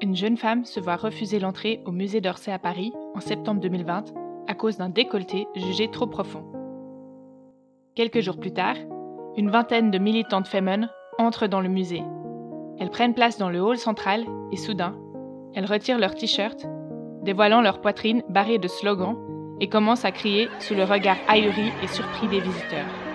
Une jeune femme se voit refuser l'entrée au musée d'Orsay à Paris en septembre 2020 à cause d'un décolleté jugé trop profond. Quelques jours plus tard, une vingtaine de militantes féminines entrent dans le musée. Elles prennent place dans le hall central et soudain, elles retirent leur t-shirt, dévoilant leur poitrine barrée de slogans et commencent à crier sous le regard ahuri et surpris des visiteurs.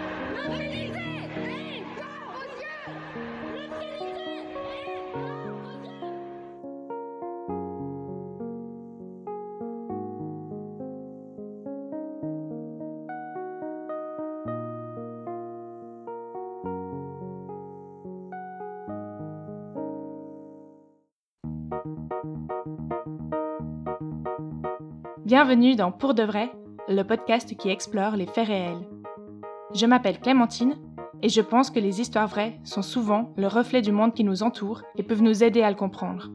Bienvenue dans Pour de vrai, le podcast qui explore les faits réels. Je m'appelle Clémentine et je pense que les histoires vraies sont souvent le reflet du monde qui nous entoure et peuvent nous aider à le comprendre.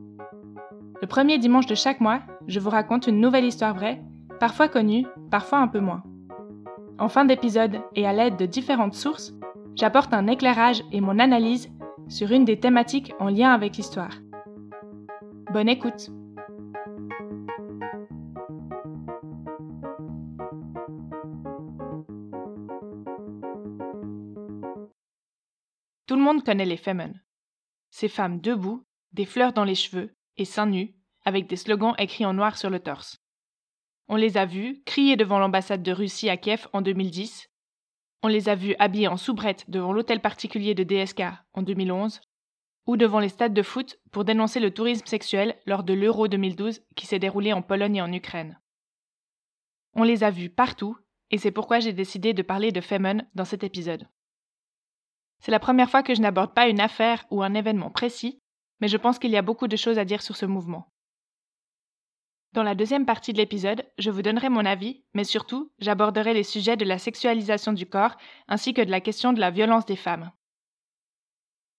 Le premier dimanche de chaque mois, je vous raconte une nouvelle histoire vraie, parfois connue, parfois un peu moins. En fin d'épisode et à l'aide de différentes sources, j'apporte un éclairage et mon analyse sur une des thématiques en lien avec l'histoire. Bonne écoute monde connaît les Femen. Ces femmes debout, des fleurs dans les cheveux et seins nus, avec des slogans écrits en noir sur le torse. On les a vues crier devant l'ambassade de Russie à Kiev en 2010. On les a vues habillées en soubrette devant l'hôtel particulier de DSK en 2011 ou devant les stades de foot pour dénoncer le tourisme sexuel lors de l'Euro 2012 qui s'est déroulé en Pologne et en Ukraine. On les a vues partout, et c'est pourquoi j'ai décidé de parler de Femen dans cet épisode. C'est la première fois que je n'aborde pas une affaire ou un événement précis, mais je pense qu'il y a beaucoup de choses à dire sur ce mouvement. Dans la deuxième partie de l'épisode, je vous donnerai mon avis, mais surtout, j'aborderai les sujets de la sexualisation du corps ainsi que de la question de la violence des femmes.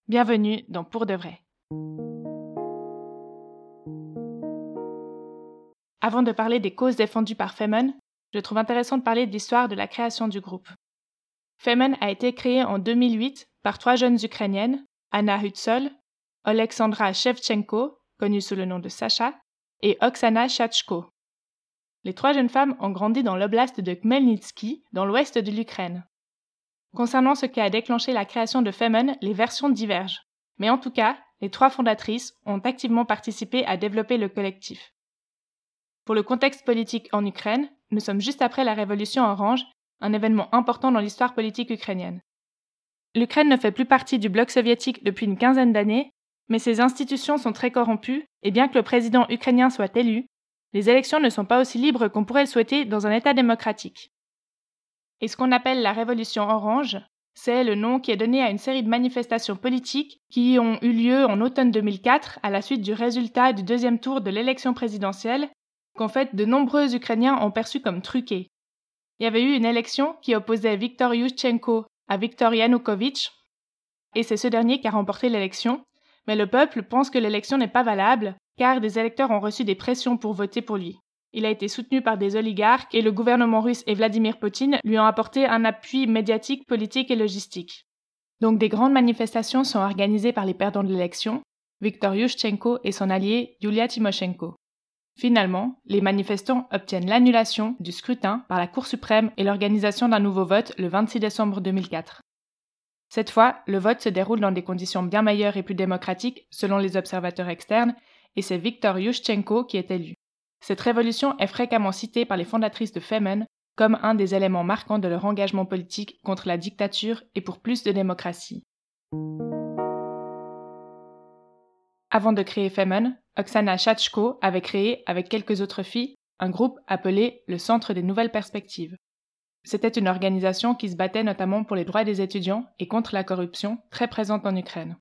Bienvenue dans Pour de vrai. Avant de parler des causes défendues par Femen, je trouve intéressant de parler de l'histoire de la création du groupe. Femen a été créé en 2008 par trois jeunes Ukrainiennes, Anna Hutsol, Alexandra Shevchenko, connue sous le nom de Sacha, et Oksana Shachko. Les trois jeunes femmes ont grandi dans l'oblast de Khmelnytsky, dans l'ouest de l'Ukraine. Concernant ce qui a déclenché la création de Femen, les versions divergent. Mais en tout cas, les trois fondatrices ont activement participé à développer le collectif. Pour le contexte politique en Ukraine, nous sommes juste après la révolution orange, un événement important dans l'histoire politique ukrainienne. L'Ukraine ne fait plus partie du bloc soviétique depuis une quinzaine d'années, mais ses institutions sont très corrompues, et bien que le président ukrainien soit élu, les élections ne sont pas aussi libres qu'on pourrait le souhaiter dans un État démocratique. Et ce qu'on appelle la révolution orange, c'est le nom qui est donné à une série de manifestations politiques qui ont eu lieu en automne 2004 à la suite du résultat du deuxième tour de l'élection présidentielle, qu'en fait de nombreux Ukrainiens ont perçu comme truquées. Il y avait eu une élection qui opposait Viktor Yushchenko à Viktor Yanukovych, et c'est ce dernier qui a remporté l'élection, mais le peuple pense que l'élection n'est pas valable, car des électeurs ont reçu des pressions pour voter pour lui. Il a été soutenu par des oligarques et le gouvernement russe et Vladimir Poutine lui ont apporté un appui médiatique, politique et logistique. Donc des grandes manifestations sont organisées par les perdants de l'élection, Viktor Yushchenko et son allié Yulia Tymoshenko. Finalement, les manifestants obtiennent l'annulation du scrutin par la Cour suprême et l'organisation d'un nouveau vote le 26 décembre 2004. Cette fois, le vote se déroule dans des conditions bien meilleures et plus démocratiques selon les observateurs externes, et c'est Viktor Yushchenko qui est élu. Cette révolution est fréquemment citée par les fondatrices de Femen comme un des éléments marquants de leur engagement politique contre la dictature et pour plus de démocratie. Avant de créer Femen, Oksana Shachko avait créé, avec quelques autres filles, un groupe appelé le Centre des Nouvelles Perspectives. C'était une organisation qui se battait notamment pour les droits des étudiants et contre la corruption, très présente en Ukraine.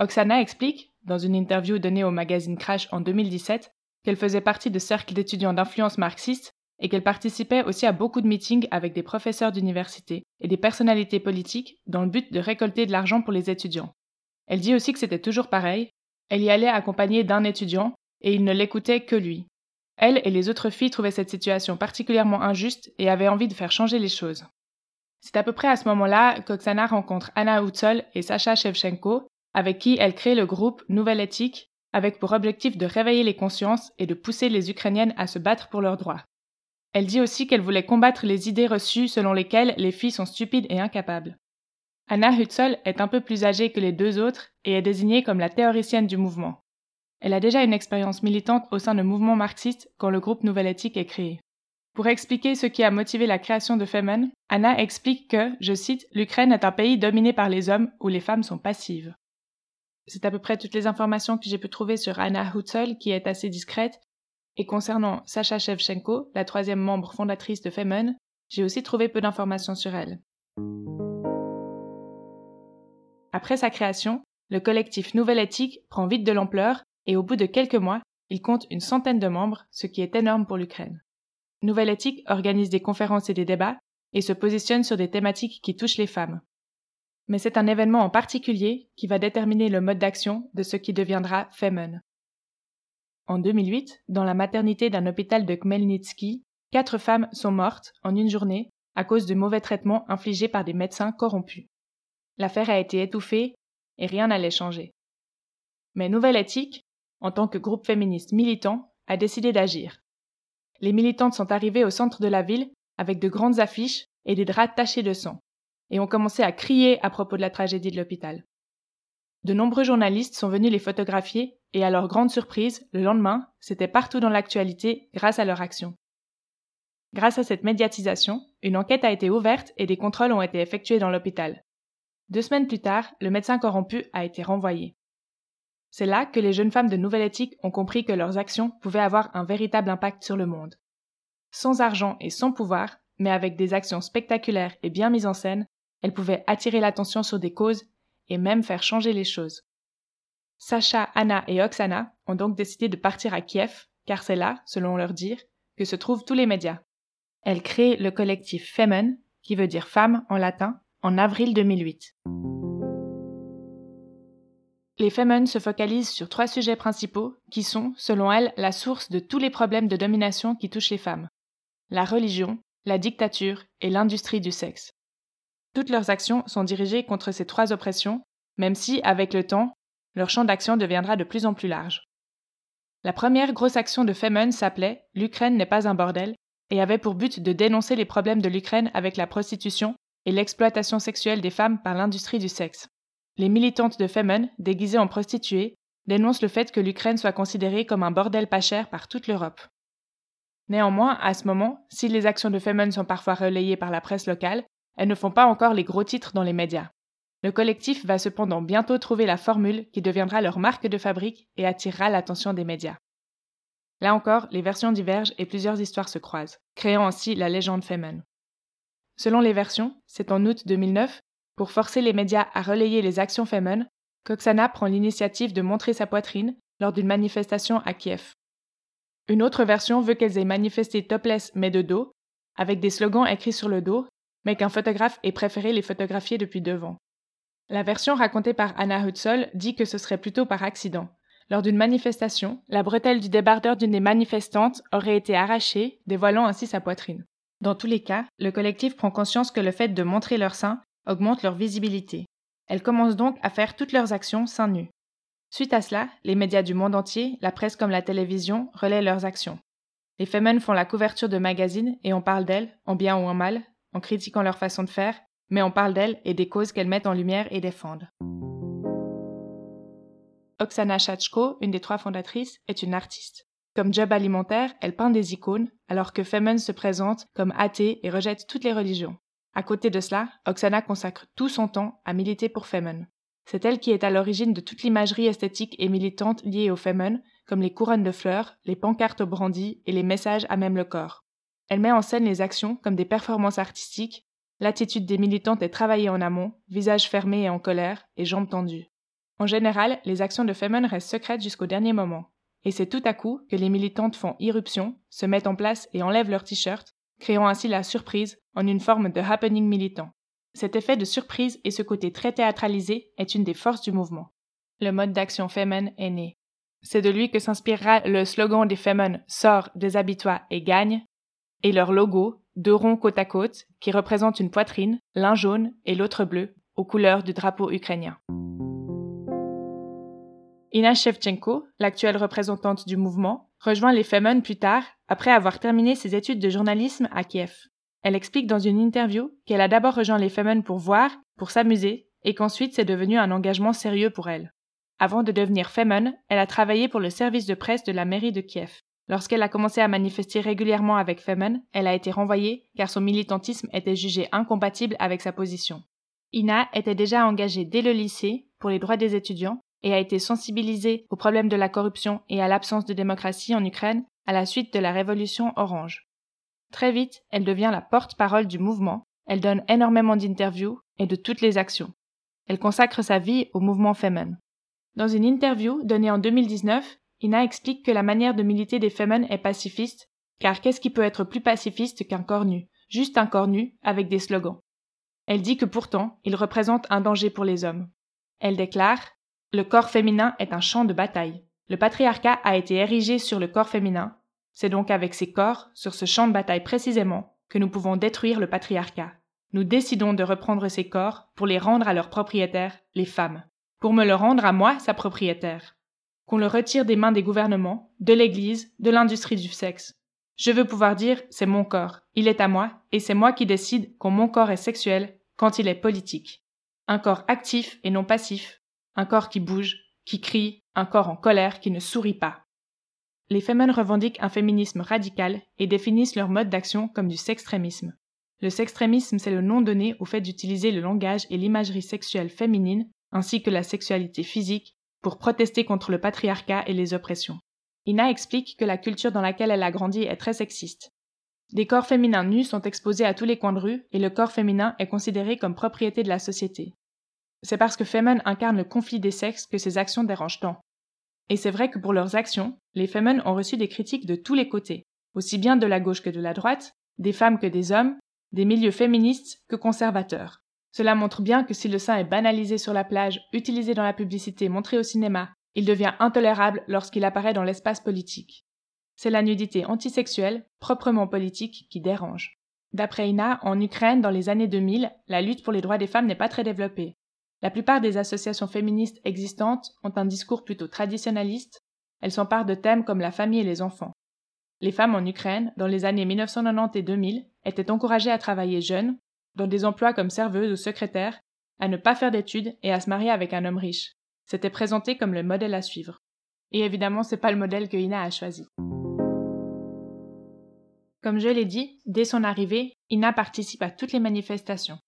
Oksana explique, dans une interview donnée au magazine Crash en 2017, qu'elle faisait partie de cercles d'étudiants d'influence marxiste et qu'elle participait aussi à beaucoup de meetings avec des professeurs d'université et des personnalités politiques dans le but de récolter de l'argent pour les étudiants. Elle dit aussi que c'était toujours pareil, elle y allait accompagnée d'un étudiant, et il ne l'écoutait que lui. Elle et les autres filles trouvaient cette situation particulièrement injuste et avaient envie de faire changer les choses. C'est à peu près à ce moment-là qu'Oksana rencontre Anna Hutsol et Sacha Shevchenko, avec qui elle crée le groupe Nouvelle Éthique, avec pour objectif de réveiller les consciences et de pousser les Ukrainiennes à se battre pour leurs droits. Elle dit aussi qu'elle voulait combattre les idées reçues selon lesquelles les filles sont stupides et incapables. Anna Hutzol est un peu plus âgée que les deux autres et est désignée comme la théoricienne du mouvement. Elle a déjà une expérience militante au sein de mouvements marxistes quand le groupe Nouvelle Éthique est créé. Pour expliquer ce qui a motivé la création de Femen, Anna explique que, je cite, l'Ukraine est un pays dominé par les hommes où les femmes sont passives. C'est à peu près toutes les informations que j'ai pu trouver sur Anna Hutzol, qui est assez discrète. Et concernant Sacha Shevchenko, la troisième membre fondatrice de Femen, j'ai aussi trouvé peu d'informations sur elle. Après sa création, le collectif Nouvelle Éthique prend vite de l'ampleur et au bout de quelques mois, il compte une centaine de membres, ce qui est énorme pour l'Ukraine. Nouvelle Éthique organise des conférences et des débats et se positionne sur des thématiques qui touchent les femmes. Mais c'est un événement en particulier qui va déterminer le mode d'action de ce qui deviendra Femen. En 2008, dans la maternité d'un hôpital de Khmelnytsky, quatre femmes sont mortes en une journée à cause de mauvais traitements infligés par des médecins corrompus. L'affaire a été étouffée et rien n'allait changer. Mais Nouvelle Éthique, en tant que groupe féministe militant, a décidé d'agir. Les militantes sont arrivées au centre de la ville avec de grandes affiches et des draps tachés de sang, et ont commencé à crier à propos de la tragédie de l'hôpital. De nombreux journalistes sont venus les photographier et à leur grande surprise, le lendemain, c'était partout dans l'actualité grâce à leur action. Grâce à cette médiatisation, une enquête a été ouverte et des contrôles ont été effectués dans l'hôpital. Deux semaines plus tard, le médecin corrompu a été renvoyé. C'est là que les jeunes femmes de Nouvelle Éthique ont compris que leurs actions pouvaient avoir un véritable impact sur le monde. Sans argent et sans pouvoir, mais avec des actions spectaculaires et bien mises en scène, elles pouvaient attirer l'attention sur des causes et même faire changer les choses. Sacha, Anna et Oksana ont donc décidé de partir à Kiev, car c'est là, selon leur dire, que se trouvent tous les médias. Elles créent le collectif Femen, qui veut dire femme en latin, en avril 2008. Les Femen se focalisent sur trois sujets principaux qui sont, selon elles, la source de tous les problèmes de domination qui touchent les femmes la religion, la dictature et l'industrie du sexe. Toutes leurs actions sont dirigées contre ces trois oppressions, même si, avec le temps, leur champ d'action deviendra de plus en plus large. La première grosse action de Femen s'appelait L'Ukraine n'est pas un bordel et avait pour but de dénoncer les problèmes de l'Ukraine avec la prostitution et l'exploitation sexuelle des femmes par l'industrie du sexe les militantes de Femen, déguisées en prostituées, dénoncent le fait que l'Ukraine soit considérée comme un bordel pas cher par toute l'Europe. Néanmoins, à ce moment, si les actions de Femen sont parfois relayées par la presse locale, elles ne font pas encore les gros titres dans les médias. Le collectif va cependant bientôt trouver la formule qui deviendra leur marque de fabrique et attirera l'attention des médias. Là encore, les versions divergent et plusieurs histoires se croisent, créant ainsi la légende Femen. Selon les versions, c'est en août 2009 pour forcer les médias à relayer les actions Femen, Koksana prend l'initiative de montrer sa poitrine lors d'une manifestation à Kiev. Une autre version veut qu'elles aient manifesté topless mais de dos, avec des slogans écrits sur le dos, mais qu'un photographe ait préféré les photographier depuis devant. La version racontée par Anna Hutzol dit que ce serait plutôt par accident. Lors d'une manifestation, la bretelle du débardeur d'une des manifestantes aurait été arrachée, dévoilant ainsi sa poitrine. Dans tous les cas, le collectif prend conscience que le fait de montrer leur sein augmentent leur visibilité. Elles commencent donc à faire toutes leurs actions seins nus. Suite à cela, les médias du monde entier, la presse comme la télévision, relaient leurs actions. Les femmes font la couverture de magazines et on parle d'elles, en bien ou en mal, en critiquant leur façon de faire, mais on parle d'elles et des causes qu'elles mettent en lumière et défendent. Oksana Chachko, une des trois fondatrices, est une artiste. Comme job alimentaire, elle peint des icônes, alors que Femen se présente comme athée et rejette toutes les religions. À côté de cela, Oksana consacre tout son temps à militer pour Femen. C'est elle qui est à l'origine de toute l'imagerie esthétique et militante liée au Femen, comme les couronnes de fleurs, les pancartes au brandy et les messages à même le corps. Elle met en scène les actions comme des performances artistiques. L'attitude des militantes est travaillée en amont, visage fermé et en colère, et jambes tendues. En général, les actions de Femen restent secrètes jusqu'au dernier moment. Et c'est tout à coup que les militantes font irruption, se mettent en place et enlèvent leurs t-shirts, créant ainsi la surprise en une forme de happening militant. Cet effet de surprise et ce côté très théâtralisé est une des forces du mouvement. Le mode d'action Femen est né. C'est de lui que s'inspirera le slogan des Femen Sors, déshabille-toi et gagne, et leur logo, deux ronds côte à côte, qui représentent une poitrine, l'un jaune et l'autre bleu, aux couleurs du drapeau ukrainien. Ina Shevchenko, l'actuelle représentante du mouvement, rejoint les Femen plus tard, après avoir terminé ses études de journalisme à Kiev. Elle explique dans une interview qu'elle a d'abord rejoint les Femen pour voir, pour s'amuser, et qu'ensuite c'est devenu un engagement sérieux pour elle. Avant de devenir Femen, elle a travaillé pour le service de presse de la mairie de Kiev. Lorsqu'elle a commencé à manifester régulièrement avec Femen, elle a été renvoyée car son militantisme était jugé incompatible avec sa position. Ina était déjà engagée dès le lycée pour les droits des étudiants et a été sensibilisée aux problèmes de la corruption et à l'absence de démocratie en Ukraine à la suite de la révolution orange. Très vite, elle devient la porte-parole du mouvement, elle donne énormément d'interviews et de toutes les actions. Elle consacre sa vie au mouvement Femen. Dans une interview donnée en 2019, Ina explique que la manière de militer des Femen est pacifiste, car qu'est-ce qui peut être plus pacifiste qu'un corps nu? Juste un corps nu avec des slogans. Elle dit que pourtant, il représente un danger pour les hommes. Elle déclare Le corps féminin est un champ de bataille. Le patriarcat a été érigé sur le corps féminin. C'est donc avec ces corps, sur ce champ de bataille précisément, que nous pouvons détruire le patriarcat. Nous décidons de reprendre ces corps pour les rendre à leurs propriétaires, les femmes. Pour me le rendre à moi, sa propriétaire. Qu'on le retire des mains des gouvernements, de l'Église, de l'industrie du sexe. Je veux pouvoir dire c'est mon corps, il est à moi, et c'est moi qui décide quand mon corps est sexuel, quand il est politique. Un corps actif et non passif, un corps qui bouge, qui crie, un corps en colère qui ne sourit pas. Les femmes revendiquent un féminisme radical et définissent leur mode d'action comme du sextrémisme. Le sextrémisme, c'est le nom donné au fait d'utiliser le langage et l'imagerie sexuelle féminine, ainsi que la sexualité physique, pour protester contre le patriarcat et les oppressions. Ina explique que la culture dans laquelle elle a grandi est très sexiste. Des corps féminins nus sont exposés à tous les coins de rue et le corps féminin est considéré comme propriété de la société. C'est parce que Femen incarne le conflit des sexes que ses actions dérangent tant. Et c'est vrai que pour leurs actions, les Femen ont reçu des critiques de tous les côtés, aussi bien de la gauche que de la droite, des femmes que des hommes, des milieux féministes que conservateurs. Cela montre bien que si le sein est banalisé sur la plage, utilisé dans la publicité, montré au cinéma, il devient intolérable lorsqu'il apparaît dans l'espace politique. C'est la nudité antisexuelle, proprement politique, qui dérange. D'après INA, en Ukraine, dans les années 2000, la lutte pour les droits des femmes n'est pas très développée. La plupart des associations féministes existantes ont un discours plutôt traditionnaliste, elles s'emparent de thèmes comme la famille et les enfants. Les femmes en Ukraine, dans les années 1990 et 2000, étaient encouragées à travailler jeunes, dans des emplois comme serveuse ou secrétaire, à ne pas faire d'études et à se marier avec un homme riche. C'était présenté comme le modèle à suivre. Et évidemment, c'est pas le modèle que Ina a choisi. Comme je l'ai dit, dès son arrivée, Ina participe à toutes les manifestations,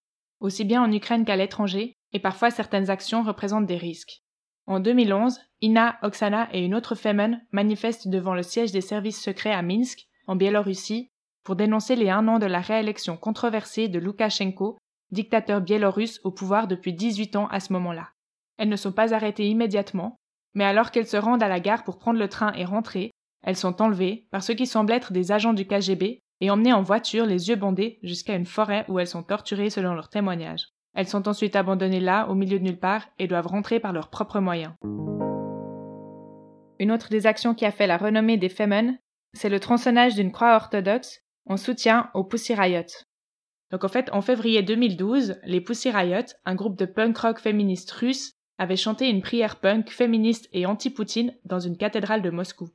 aussi bien en Ukraine qu'à l'étranger, et parfois certaines actions représentent des risques. En 2011, Ina, Oksana et une autre Femen manifestent devant le siège des services secrets à Minsk, en Biélorussie, pour dénoncer les un an de la réélection controversée de Loukachenko, dictateur biélorusse au pouvoir depuis 18 ans à ce moment-là. Elles ne sont pas arrêtées immédiatement, mais alors qu'elles se rendent à la gare pour prendre le train et rentrer, elles sont enlevées par ceux qui semblent être des agents du KGB et emmenées en voiture les yeux bandés jusqu'à une forêt où elles sont torturées selon leurs témoignages. Elles sont ensuite abandonnées là, au milieu de nulle part, et doivent rentrer par leurs propres moyens. Une autre des actions qui a fait la renommée des Femen, c'est le tronçonnage d'une croix orthodoxe en soutien aux Pussy Riot. Donc en fait, en février 2012, les Pussy Riot, un groupe de punk rock féministes russes, avaient chanté une prière punk féministe et anti-Poutine dans une cathédrale de Moscou.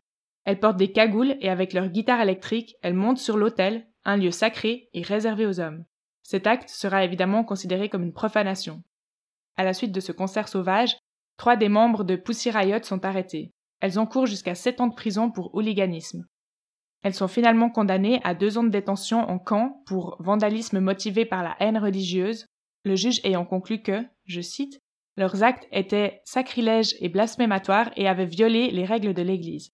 Elles portent des cagoules et avec leur guitare électrique, elles montent sur l'autel, un lieu sacré et réservé aux hommes. Cet acte sera évidemment considéré comme une profanation. À la suite de ce concert sauvage, trois des membres de Pussy Riot sont arrêtés. Elles encourent jusqu'à sept ans de prison pour hooliganisme. Elles sont finalement condamnées à deux ans de détention en camp pour vandalisme motivé par la haine religieuse, le juge ayant conclu que, je cite, leurs actes étaient sacrilèges et blasphématoires et avaient violé les règles de l'Église.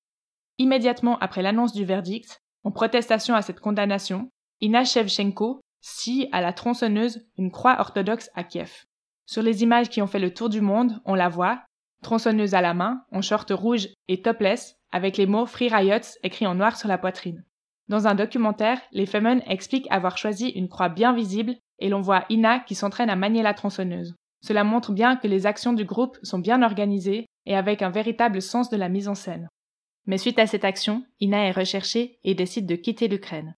Immédiatement après l'annonce du verdict, en protestation à cette condamnation, Ina Shevchenko scie à la tronçonneuse une croix orthodoxe à Kiev. Sur les images qui ont fait le tour du monde, on la voit, tronçonneuse à la main, en short rouge et topless, avec les mots Free Riots écrits en noir sur la poitrine. Dans un documentaire, les Femen expliquent avoir choisi une croix bien visible et l'on voit Ina qui s'entraîne à manier la tronçonneuse. Cela montre bien que les actions du groupe sont bien organisées et avec un véritable sens de la mise en scène. Mais suite à cette action, Ina est recherchée et décide de quitter l'Ukraine.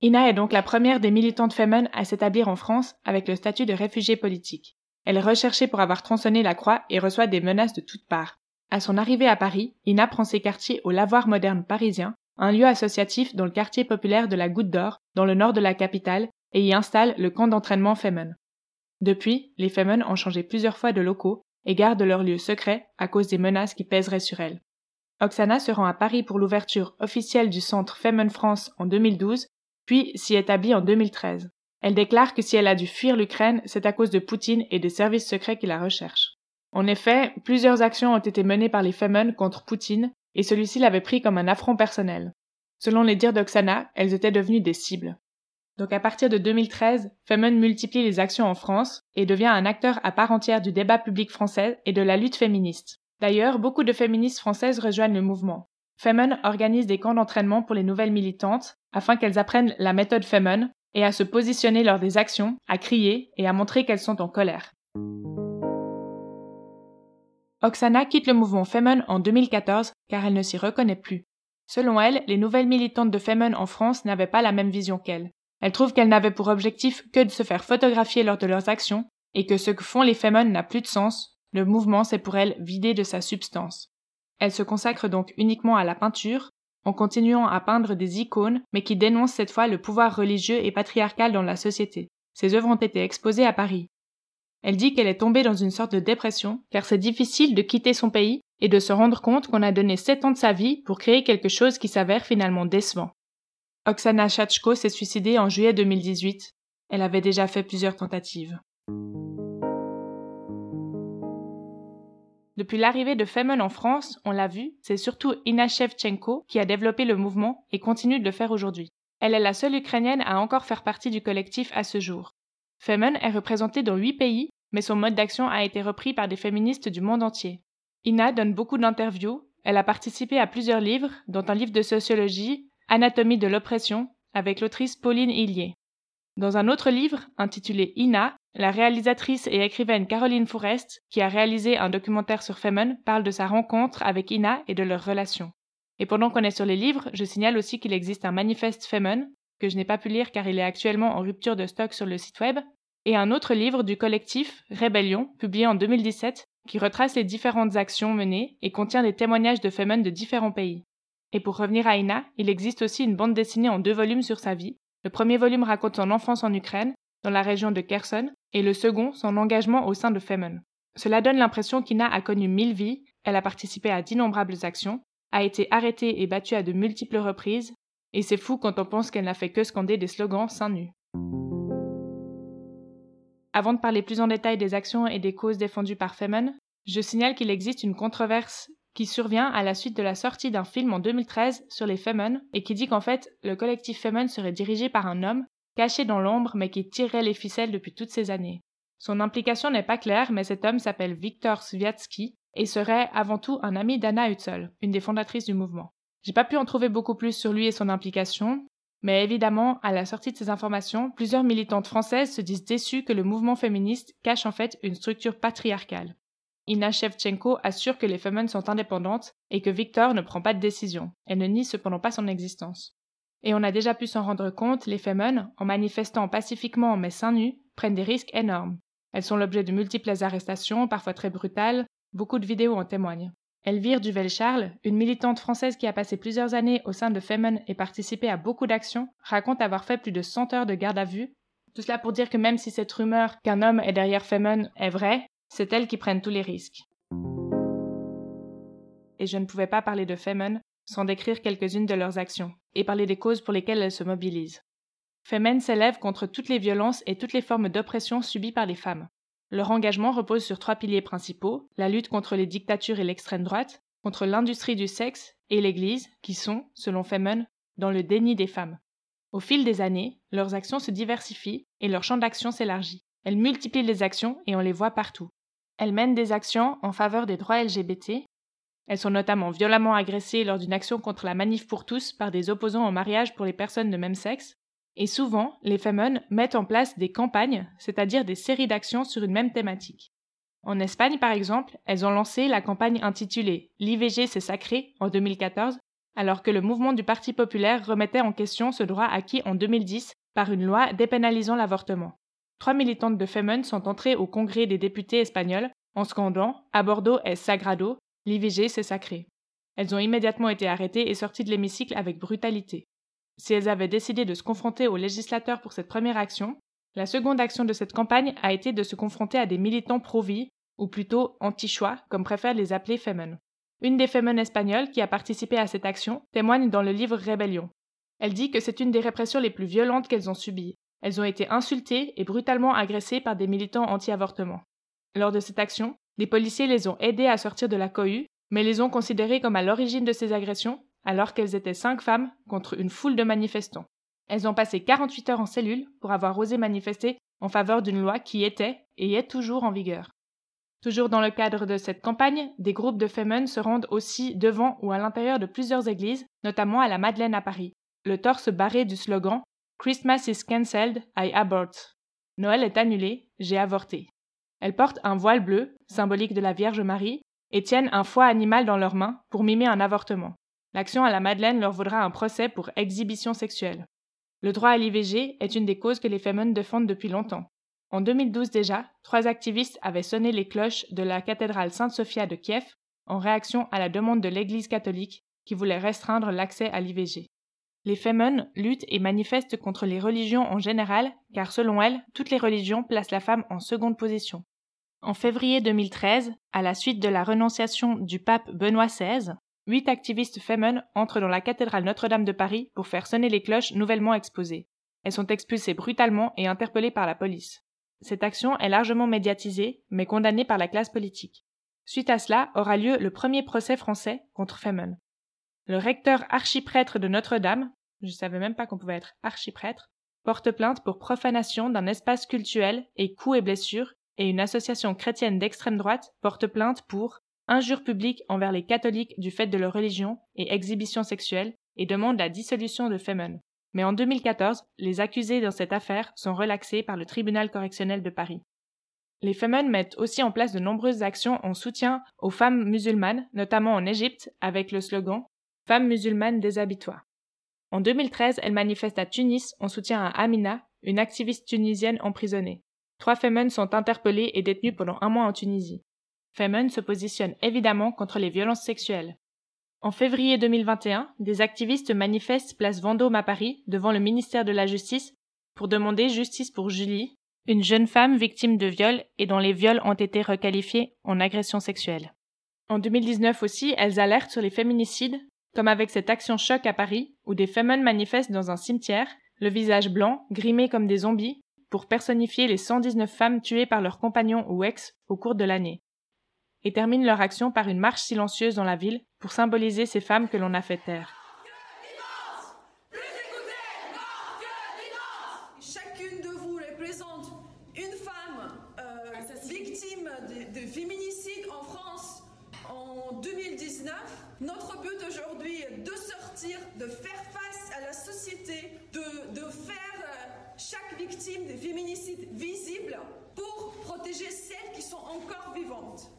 Ina est donc la première des militantes Femen à s'établir en France avec le statut de réfugiée politique. Elle est recherchée pour avoir tronçonné la croix et reçoit des menaces de toutes parts. À son arrivée à Paris, Ina prend ses quartiers au Lavoir moderne parisien, un lieu associatif dans le quartier populaire de la Goutte d'Or, dans le nord de la capitale, et y installe le camp d'entraînement Femen. Depuis, les Femen ont changé plusieurs fois de locaux et gardent leur lieu secret à cause des menaces qui pèseraient sur elles. Oksana se rend à Paris pour l'ouverture officielle du centre Femen France en 2012, puis s'y établit en 2013. Elle déclare que si elle a dû fuir l'Ukraine, c'est à cause de Poutine et des services secrets qui la recherchent. En effet, plusieurs actions ont été menées par les Femen contre Poutine, et celui-ci l'avait pris comme un affront personnel. Selon les dires d'Oksana, elles étaient devenues des cibles. Donc à partir de 2013, Femen multiplie les actions en France et devient un acteur à part entière du débat public français et de la lutte féministe. D'ailleurs, beaucoup de féministes françaises rejoignent le mouvement. Femen organise des camps d'entraînement pour les nouvelles militantes afin qu'elles apprennent la méthode Femen et à se positionner lors des actions, à crier et à montrer qu'elles sont en colère. Oksana quitte le mouvement Femen en 2014 car elle ne s'y reconnaît plus. Selon elle, les nouvelles militantes de Femen en France n'avaient pas la même vision qu'elle. Elle trouve qu'elles n'avaient pour objectif que de se faire photographier lors de leurs actions et que ce que font les Femen n'a plus de sens, le mouvement s'est pour elle vidé de sa substance. Elle se consacre donc uniquement à la peinture, en continuant à peindre des icônes, mais qui dénoncent cette fois le pouvoir religieux et patriarcal dans la société. Ses œuvres ont été exposées à Paris. Elle dit qu'elle est tombée dans une sorte de dépression, car c'est difficile de quitter son pays et de se rendre compte qu'on a donné sept ans de sa vie pour créer quelque chose qui s'avère finalement décevant. Oksana Chachko s'est suicidée en juillet 2018. Elle avait déjà fait plusieurs tentatives. Depuis l'arrivée de Femen en France, on l'a vu, c'est surtout Ina Shevchenko qui a développé le mouvement et continue de le faire aujourd'hui. Elle est la seule Ukrainienne à encore faire partie du collectif à ce jour. Femen est représentée dans huit pays, mais son mode d'action a été repris par des féministes du monde entier. Ina donne beaucoup d'interviews, elle a participé à plusieurs livres, dont un livre de sociologie, Anatomie de l'oppression, avec l'autrice Pauline Hillier. Dans un autre livre, intitulé Ina, la réalisatrice et écrivaine Caroline Forest, qui a réalisé un documentaire sur Femen, parle de sa rencontre avec Ina et de leur relation. Et pendant qu'on est sur les livres, je signale aussi qu'il existe un manifeste Femen, que je n'ai pas pu lire car il est actuellement en rupture de stock sur le site web, et un autre livre du collectif Rébellion, publié en 2017, qui retrace les différentes actions menées et contient des témoignages de Femen de différents pays. Et pour revenir à Ina, il existe aussi une bande dessinée en deux volumes sur sa vie. Le premier volume raconte son enfance en Ukraine, dans la région de Kherson, et le second son engagement au sein de Femen. Cela donne l'impression qu'Ina a connu mille vies, elle a participé à d'innombrables actions, a été arrêtée et battue à de multiples reprises, et c'est fou quand on pense qu'elle n'a fait que scander des slogans seins nus. Avant de parler plus en détail des actions et des causes défendues par Femen, je signale qu'il existe une controverse qui survient à la suite de la sortie d'un film en 2013 sur les Femen et qui dit qu'en fait le collectif Femen serait dirigé par un homme caché dans l'ombre mais qui tirerait les ficelles depuis toutes ces années. Son implication n'est pas claire, mais cet homme s'appelle Viktor Sviatsky et serait avant tout un ami d'Anna Hutzol, une des fondatrices du mouvement. J'ai pas pu en trouver beaucoup plus sur lui et son implication, mais évidemment, à la sortie de ces informations, plusieurs militantes françaises se disent déçues que le mouvement féministe cache en fait une structure patriarcale. Ina Shevchenko assure que les femmes sont indépendantes et que Victor ne prend pas de décision. Elle ne nie cependant pas son existence. Et on a déjà pu s'en rendre compte, les femmes, en manifestant pacifiquement mais seins nus, prennent des risques énormes. Elles sont l'objet de multiples arrestations, parfois très brutales, beaucoup de vidéos en témoignent. Elvire Duvel-Charles, une militante française qui a passé plusieurs années au sein de Femen et participé à beaucoup d'actions, raconte avoir fait plus de 100 heures de garde à vue. Tout cela pour dire que même si cette rumeur qu'un homme est derrière Femen est vraie, c'est elles qui prennent tous les risques. Et je ne pouvais pas parler de Femen sans décrire quelques-unes de leurs actions et parler des causes pour lesquelles elles se mobilisent. Femen s'élève contre toutes les violences et toutes les formes d'oppression subies par les femmes. Leur engagement repose sur trois piliers principaux la lutte contre les dictatures et l'extrême droite, contre l'industrie du sexe et l'Église, qui sont, selon Femen, dans le déni des femmes. Au fil des années, leurs actions se diversifient et leur champ d'action s'élargit. Elles multiplient les actions et on les voit partout. Elles mènent des actions en faveur des droits LGBT, elles sont notamment violemment agressées lors d'une action contre la manif pour tous par des opposants au mariage pour les personnes de même sexe, et souvent, les Femen mettent en place des campagnes, c'est-à-dire des séries d'actions sur une même thématique. En Espagne, par exemple, elles ont lancé la campagne intitulée L'IVG c'est sacré en 2014, alors que le mouvement du Parti populaire remettait en question ce droit acquis en 2010 par une loi dépénalisant l'avortement. Trois militantes de Femen sont entrées au Congrès des députés espagnols en scandant À Bordeaux est sagrado, l'IVG c'est sacré. Elles ont immédiatement été arrêtées et sorties de l'hémicycle avec brutalité. Si elles avaient décidé de se confronter aux législateurs pour cette première action, la seconde action de cette campagne a été de se confronter à des militants pro-vie, ou plutôt anti-choix, comme préfèrent les appeler Femen. Une des Femen espagnoles qui a participé à cette action témoigne dans le livre Rébellion. Elle dit que c'est une des répressions les plus violentes qu'elles ont subies. Elles ont été insultées et brutalement agressées par des militants anti-avortement. Lors de cette action, des policiers les ont aidées à sortir de la cohue, mais les ont considérées comme à l'origine de ces agressions, alors qu'elles étaient cinq femmes contre une foule de manifestants. Elles ont passé 48 heures en cellule pour avoir osé manifester en faveur d'une loi qui était et est toujours en vigueur. Toujours dans le cadre de cette campagne, des groupes de Femen se rendent aussi devant ou à l'intérieur de plusieurs églises, notamment à la Madeleine à Paris, le torse barré du slogan Christmas is cancelled, I abort. Noël est annulé, j'ai avorté. Elles portent un voile bleu, symbolique de la Vierge Marie, et tiennent un foie animal dans leurs mains pour mimer un avortement. L'action à la Madeleine leur vaudra un procès pour exhibition sexuelle. Le droit à l'IVG est une des causes que les Femen défendent depuis longtemps. En 2012 déjà, trois activistes avaient sonné les cloches de la cathédrale Sainte-Sophia de Kiev en réaction à la demande de l'Église catholique qui voulait restreindre l'accès à l'IVG. Les Femen luttent et manifestent contre les religions en général, car selon elles, toutes les religions placent la femme en seconde position. En février 2013, à la suite de la renonciation du pape Benoît XVI, huit activistes Femen entrent dans la cathédrale Notre-Dame de Paris pour faire sonner les cloches nouvellement exposées. Elles sont expulsées brutalement et interpellées par la police. Cette action est largement médiatisée, mais condamnée par la classe politique. Suite à cela aura lieu le premier procès français contre Femen. Le recteur archiprêtre de Notre-Dame, je ne savais même pas qu'on pouvait être archiprêtre, porte plainte pour profanation d'un espace cultuel et coups et blessures, et une association chrétienne d'extrême droite porte plainte pour injure publique envers les catholiques du fait de leur religion et exhibition sexuelle et demande la dissolution de Femen. Mais en 2014, les accusés dans cette affaire sont relaxés par le tribunal correctionnel de Paris. Les Femen mettent aussi en place de nombreuses actions en soutien aux femmes musulmanes, notamment en Égypte, avec le slogan Femmes musulmanes déshabille-toi. En 2013, elles manifestent à Tunis en soutien à Amina, une activiste tunisienne emprisonnée. Trois Femen sont interpellées et détenues pendant un mois en Tunisie. Femen se positionne évidemment contre les violences sexuelles. En février 2021, des activistes manifestent place Vendôme à Paris devant le ministère de la Justice pour demander justice pour Julie, une jeune femme victime de viol et dont les viols ont été requalifiés en agression sexuelle. En 2019 aussi, elles alertent sur les féminicides, comme avec cette action choc à Paris, où des femmes manifestent dans un cimetière, le visage blanc, grimé comme des zombies, pour personnifier les 119 femmes tuées par leurs compagnons ou ex au cours de l'année et terminent leur action par une marche silencieuse dans la ville pour symboliser ces femmes que l'on a fait taire. Chacune de vous représente une femme euh, victime de, de, féminicide en France en 2019. Notre but aujourd'hui est de de faire face à la société, de, faire euh, chaque victime de féminicide visible pour protéger celles qui sont encore vivantes.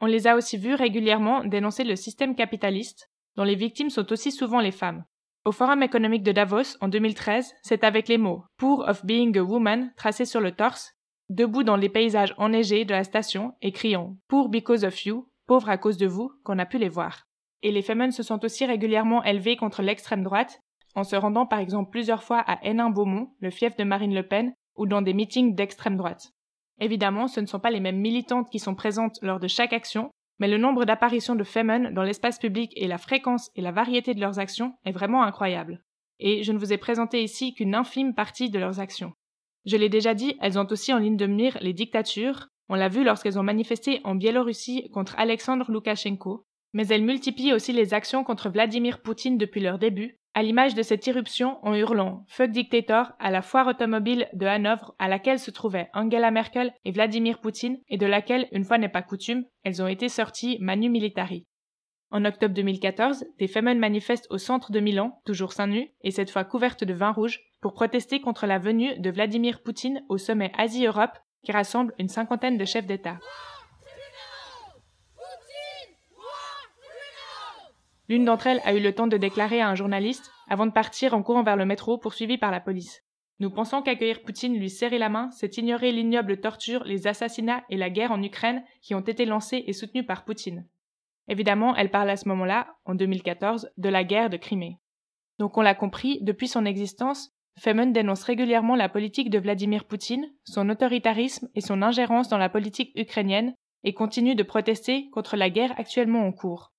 On les a aussi vus régulièrement dénoncer le système capitaliste, dont les victimes sont aussi souvent les femmes. Au Forum économique de Davos en 2013, c'est avec les mots Poor of being a woman tracés sur le torse, debout dans les paysages enneigés de la station et criant Poor because of you, pauvre à cause de vous, qu'on a pu les voir. Et les femmes se sont aussi régulièrement élevées contre l'extrême droite, en se rendant par exemple plusieurs fois à Hénin-Beaumont, le fief de Marine Le Pen, ou dans des meetings d'extrême droite. Évidemment, ce ne sont pas les mêmes militantes qui sont présentes lors de chaque action, mais le nombre d'apparitions de Femen dans l'espace public et la fréquence et la variété de leurs actions est vraiment incroyable. Et je ne vous ai présenté ici qu'une infime partie de leurs actions. Je l'ai déjà dit, elles ont aussi en ligne de mire les dictatures, on l'a vu lorsqu'elles ont manifesté en Biélorussie contre Alexandre Loukachenko, mais elles multiplient aussi les actions contre Vladimir Poutine depuis leur début, à l'image de cette irruption en hurlant Fuck Dictator à la foire automobile de Hanovre à laquelle se trouvaient Angela Merkel et Vladimir Poutine et de laquelle, une fois n'est pas coutume, elles ont été sorties manu militari. En octobre 2014, des femmes manifestent au centre de Milan, toujours seins nus, et cette fois couvertes de vin rouge, pour protester contre la venue de Vladimir Poutine au sommet Asie-Europe qui rassemble une cinquantaine de chefs d'État. L'une d'entre elles a eu le temps de déclarer à un journaliste avant de partir en courant vers le métro poursuivi par la police. Nous pensons qu'accueillir Poutine lui serrer la main, c'est ignorer l'ignoble torture, les assassinats et la guerre en Ukraine qui ont été lancés et soutenus par Poutine. Évidemment, elle parle à ce moment-là, en 2014, de la guerre de Crimée. Donc on l'a compris, depuis son existence, Femen dénonce régulièrement la politique de Vladimir Poutine, son autoritarisme et son ingérence dans la politique ukrainienne, et continue de protester contre la guerre actuellement en cours.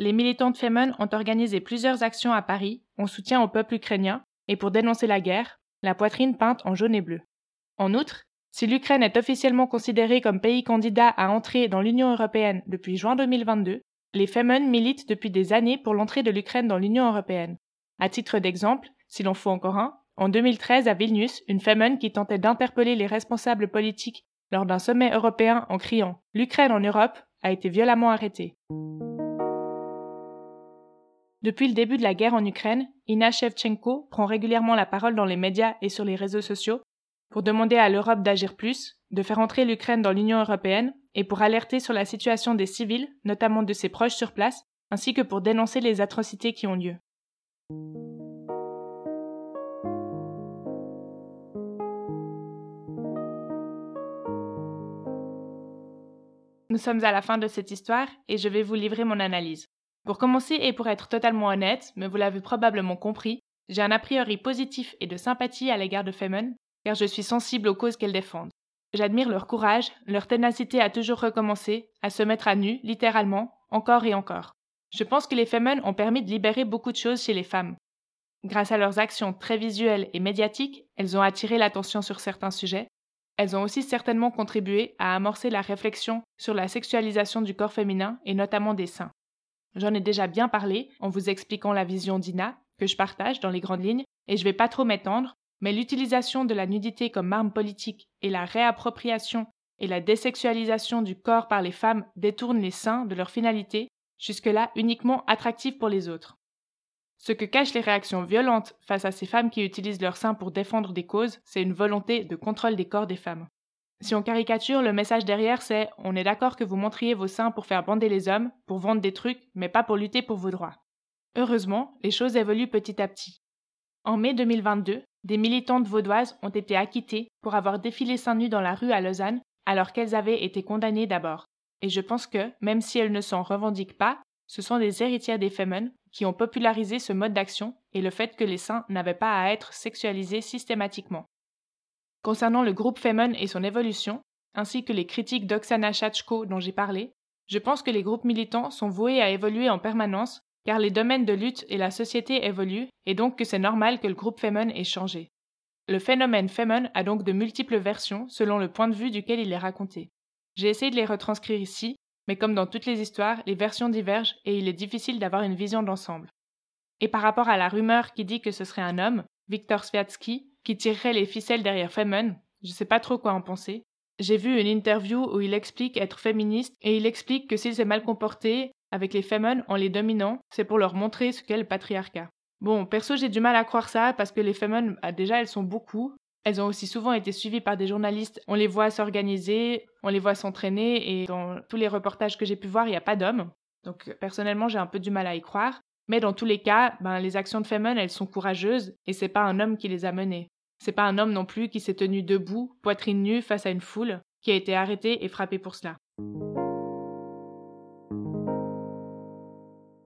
Les militants de Femen ont organisé plusieurs actions à Paris en soutien au peuple ukrainien et pour dénoncer la guerre, la poitrine peinte en jaune et bleu. En outre, si l'Ukraine est officiellement considérée comme pays candidat à entrer dans l'Union européenne depuis juin 2022, les Femen militent depuis des années pour l'entrée de l'Ukraine dans l'Union européenne. À titre d'exemple, si l'on faut encore un, en 2013 à Vilnius, une Femen qui tentait d'interpeller les responsables politiques lors d'un sommet européen en criant L'Ukraine en Europe a été violemment arrêtée. Depuis le début de la guerre en Ukraine, Ina Shevchenko prend régulièrement la parole dans les médias et sur les réseaux sociaux pour demander à l'Europe d'agir plus, de faire entrer l'Ukraine dans l'Union européenne et pour alerter sur la situation des civils, notamment de ses proches sur place, ainsi que pour dénoncer les atrocités qui ont lieu. Nous sommes à la fin de cette histoire et je vais vous livrer mon analyse. Pour commencer et pour être totalement honnête, mais vous l'avez probablement compris, j'ai un a priori positif et de sympathie à l'égard de Femen, car je suis sensible aux causes qu'elles défendent. J'admire leur courage, leur ténacité à toujours recommencer, à se mettre à nu, littéralement, encore et encore. Je pense que les Femen ont permis de libérer beaucoup de choses chez les femmes. Grâce à leurs actions très visuelles et médiatiques, elles ont attiré l'attention sur certains sujets. Elles ont aussi certainement contribué à amorcer la réflexion sur la sexualisation du corps féminin et notamment des seins. J'en ai déjà bien parlé en vous expliquant la vision d'Ina, que je partage dans les grandes lignes, et je vais pas trop m'étendre, mais l'utilisation de la nudité comme arme politique et la réappropriation et la désexualisation du corps par les femmes détournent les seins de leur finalité, jusque-là uniquement attractive pour les autres. Ce que cachent les réactions violentes face à ces femmes qui utilisent leurs seins pour défendre des causes, c'est une volonté de contrôle des corps des femmes. Si on caricature, le message derrière, c'est on est d'accord que vous montriez vos seins pour faire bander les hommes, pour vendre des trucs, mais pas pour lutter pour vos droits. Heureusement, les choses évoluent petit à petit. En mai 2022, des militantes vaudoises ont été acquittées pour avoir défilé seins nus dans la rue à Lausanne, alors qu'elles avaient été condamnées d'abord. Et je pense que, même si elles ne s'en revendiquent pas, ce sont des héritières des Femen qui ont popularisé ce mode d'action et le fait que les seins n'avaient pas à être sexualisés systématiquement. Concernant le groupe Femen et son évolution, ainsi que les critiques d'Oksana Chachko dont j'ai parlé, je pense que les groupes militants sont voués à évoluer en permanence car les domaines de lutte et la société évoluent et donc que c'est normal que le groupe Femen ait changé. Le phénomène Femen a donc de multiples versions selon le point de vue duquel il est raconté. J'ai essayé de les retranscrire ici, mais comme dans toutes les histoires, les versions divergent et il est difficile d'avoir une vision d'ensemble. Et par rapport à la rumeur qui dit que ce serait un homme, Viktor Sviatsky, qui tirerait les ficelles derrière Femen, je sais pas trop quoi en penser. J'ai vu une interview où il explique être féministe et il explique que s'il s'est mal comporté avec les Femen en les dominant, c'est pour leur montrer ce qu'est le patriarcat. Bon, perso, j'ai du mal à croire ça parce que les Femen, bah, déjà, elles sont beaucoup. Elles ont aussi souvent été suivies par des journalistes. On les voit s'organiser, on les voit s'entraîner et dans tous les reportages que j'ai pu voir, il n'y a pas d'hommes. Donc, personnellement, j'ai un peu du mal à y croire. Mais dans tous les cas, ben, les actions de Femen, elles sont courageuses et c'est pas un homme qui les a menées. C'est pas un homme non plus qui s'est tenu debout, poitrine nue face à une foule, qui a été arrêté et frappé pour cela.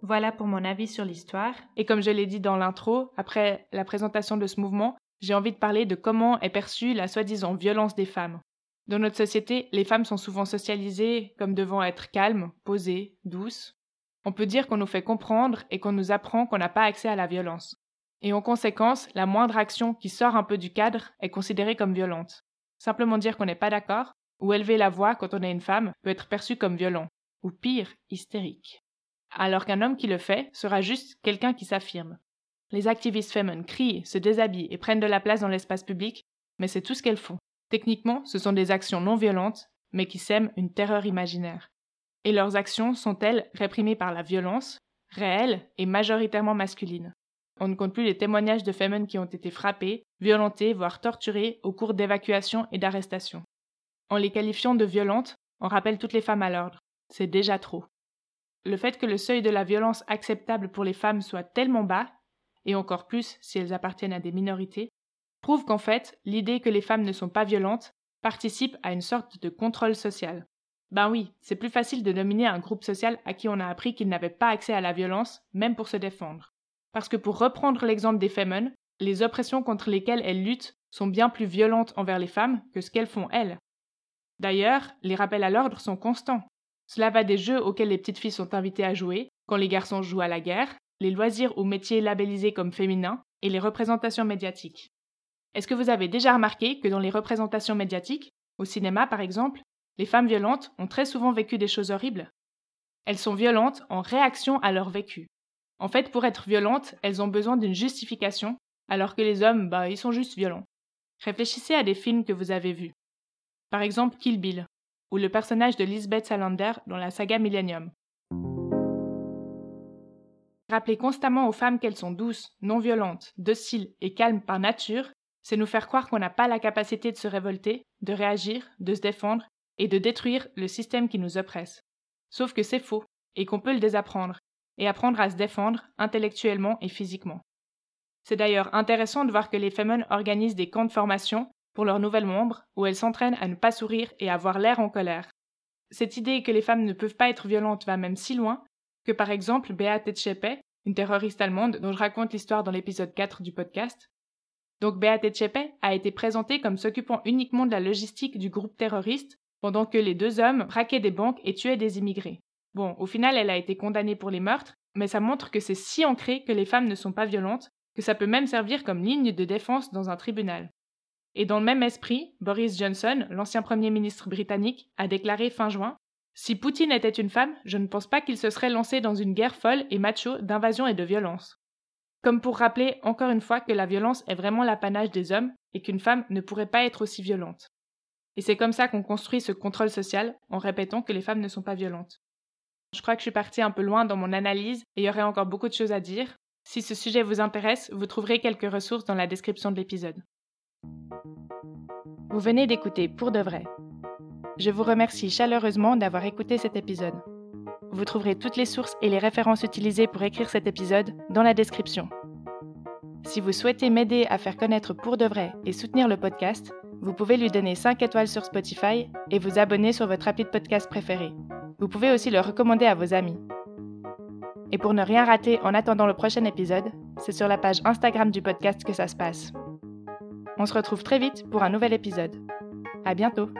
Voilà pour mon avis sur l'histoire. Et comme je l'ai dit dans l'intro, après la présentation de ce mouvement, j'ai envie de parler de comment est perçue la soi-disant violence des femmes. Dans notre société, les femmes sont souvent socialisées comme devant être calmes, posées, douces, on peut dire qu'on nous fait comprendre et qu'on nous apprend qu'on n'a pas accès à la violence. Et en conséquence, la moindre action qui sort un peu du cadre est considérée comme violente. Simplement dire qu'on n'est pas d'accord ou élever la voix quand on est une femme peut être perçu comme violent, ou pire, hystérique. Alors qu'un homme qui le fait sera juste quelqu'un qui s'affirme. Les activistes femmes crient, se déshabillent et prennent de la place dans l'espace public, mais c'est tout ce qu'elles font. Techniquement, ce sont des actions non violentes, mais qui sèment une terreur imaginaire et leurs actions sont-elles réprimées par la violence, réelle et majoritairement masculine? On ne compte plus les témoignages de femmes qui ont été frappées, violentées, voire torturées au cours d'évacuations et d'arrestations. En les qualifiant de violentes, on rappelle toutes les femmes à l'ordre. C'est déjà trop. Le fait que le seuil de la violence acceptable pour les femmes soit tellement bas, et encore plus si elles appartiennent à des minorités, prouve qu'en fait, l'idée que les femmes ne sont pas violentes participe à une sorte de contrôle social. Ben oui, c'est plus facile de dominer un groupe social à qui on a appris qu'il n'avait pas accès à la violence, même pour se défendre. Parce que pour reprendre l'exemple des Femen, les oppressions contre lesquelles elles luttent sont bien plus violentes envers les femmes que ce qu'elles font elles. D'ailleurs, les rappels à l'ordre sont constants. Cela va des jeux auxquels les petites filles sont invitées à jouer, quand les garçons jouent à la guerre, les loisirs ou métiers labellisés comme féminins, et les représentations médiatiques. Est-ce que vous avez déjà remarqué que dans les représentations médiatiques, au cinéma par exemple, les femmes violentes ont très souvent vécu des choses horribles Elles sont violentes en réaction à leur vécu. En fait, pour être violentes, elles ont besoin d'une justification, alors que les hommes, bah, ils sont juste violents. Réfléchissez à des films que vous avez vus. Par exemple Kill Bill, ou le personnage de Lisbeth Salander dans la saga Millennium. Rappeler constamment aux femmes qu'elles sont douces, non violentes, dociles et calmes par nature, c'est nous faire croire qu'on n'a pas la capacité de se révolter, de réagir, de se défendre et de détruire le système qui nous oppresse. Sauf que c'est faux, et qu'on peut le désapprendre, et apprendre à se défendre intellectuellement et physiquement. C'est d'ailleurs intéressant de voir que les Femen organisent des camps de formation pour leurs nouvelles membres, où elles s'entraînent à ne pas sourire et à avoir l'air en colère. Cette idée que les femmes ne peuvent pas être violentes va même si loin que par exemple Beate Zschäpe, une terroriste allemande dont je raconte l'histoire dans l'épisode 4 du podcast. Donc Beate Zschäpe a été présentée comme s'occupant uniquement de la logistique du groupe terroriste pendant que les deux hommes braquaient des banques et tuaient des immigrés. Bon, au final, elle a été condamnée pour les meurtres, mais ça montre que c'est si ancré que les femmes ne sont pas violentes que ça peut même servir comme ligne de défense dans un tribunal. Et dans le même esprit, Boris Johnson, l'ancien Premier ministre britannique, a déclaré fin juin Si Poutine était une femme, je ne pense pas qu'il se serait lancé dans une guerre folle et macho d'invasion et de violence. Comme pour rappeler encore une fois que la violence est vraiment l'apanage des hommes et qu'une femme ne pourrait pas être aussi violente. Et c'est comme ça qu'on construit ce contrôle social en répétant que les femmes ne sont pas violentes. Je crois que je suis partie un peu loin dans mon analyse et il y aurait encore beaucoup de choses à dire. Si ce sujet vous intéresse, vous trouverez quelques ressources dans la description de l'épisode. Vous venez d'écouter Pour de vrai. Je vous remercie chaleureusement d'avoir écouté cet épisode. Vous trouverez toutes les sources et les références utilisées pour écrire cet épisode dans la description. Si vous souhaitez m'aider à faire connaître Pour de vrai et soutenir le podcast, vous pouvez lui donner 5 étoiles sur Spotify et vous abonner sur votre appli de podcast préféré. Vous pouvez aussi le recommander à vos amis. Et pour ne rien rater en attendant le prochain épisode, c'est sur la page Instagram du podcast que ça se passe. On se retrouve très vite pour un nouvel épisode. À bientôt!